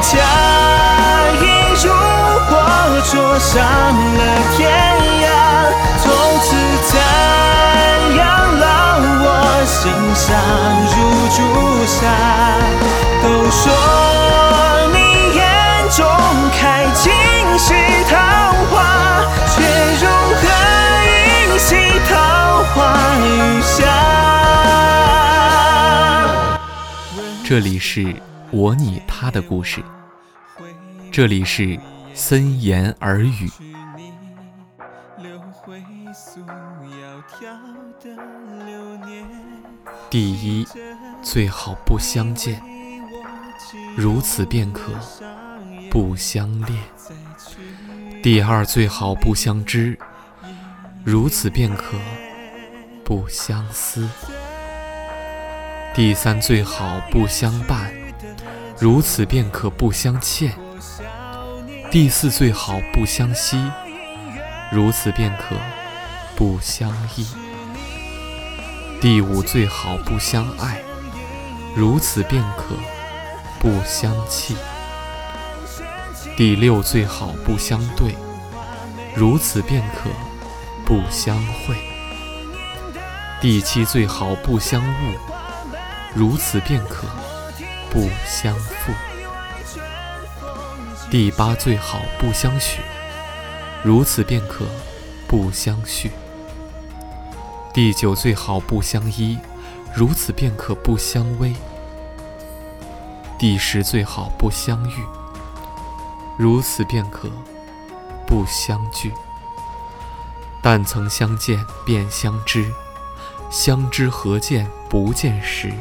佳音如火灼伤了天涯，从此赞扬了我心上如朱砂。都说你眼中开尽是桃花，却如何饮洗桃花雨下？这里是我你他的故事，这里是森言耳语。第一，最好不相见，如此便可不相恋；第二，最好不相知，如此便可不相思。第三，最好不相伴，如此便可不相欠；第四，最好不相惜，如此便可不相依；第五，最好不相爱，如此便可不相弃；第六，最好不相对，如此便可不相会；第七，最好不相误。如此便可不相负。第八，最好不相许，如此便可不相续。第九，最好不相依，如此便可不相偎。第十，最好不相遇，如此便可不相聚。但曾相见便相知，相知何见不见时。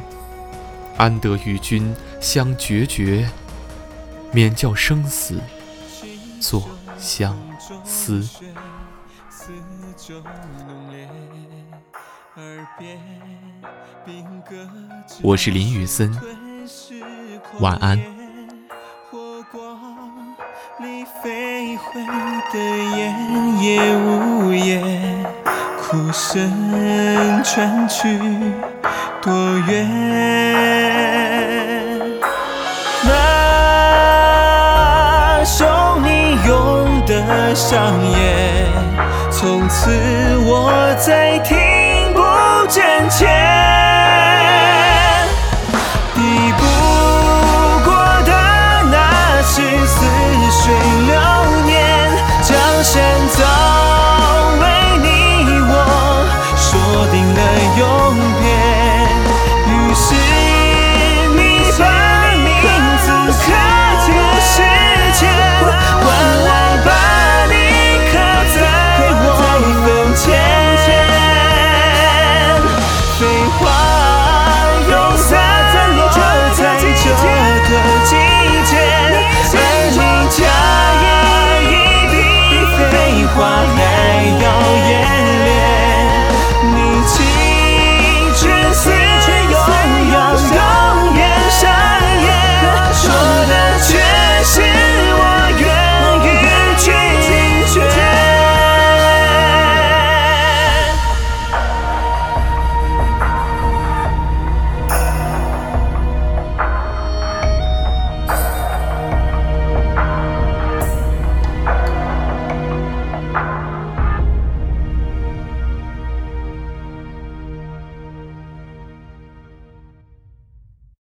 安得与君相决绝，免教生死作相思。我是林雨森，晚安。哭声传去多远？上演，从此我再听不见。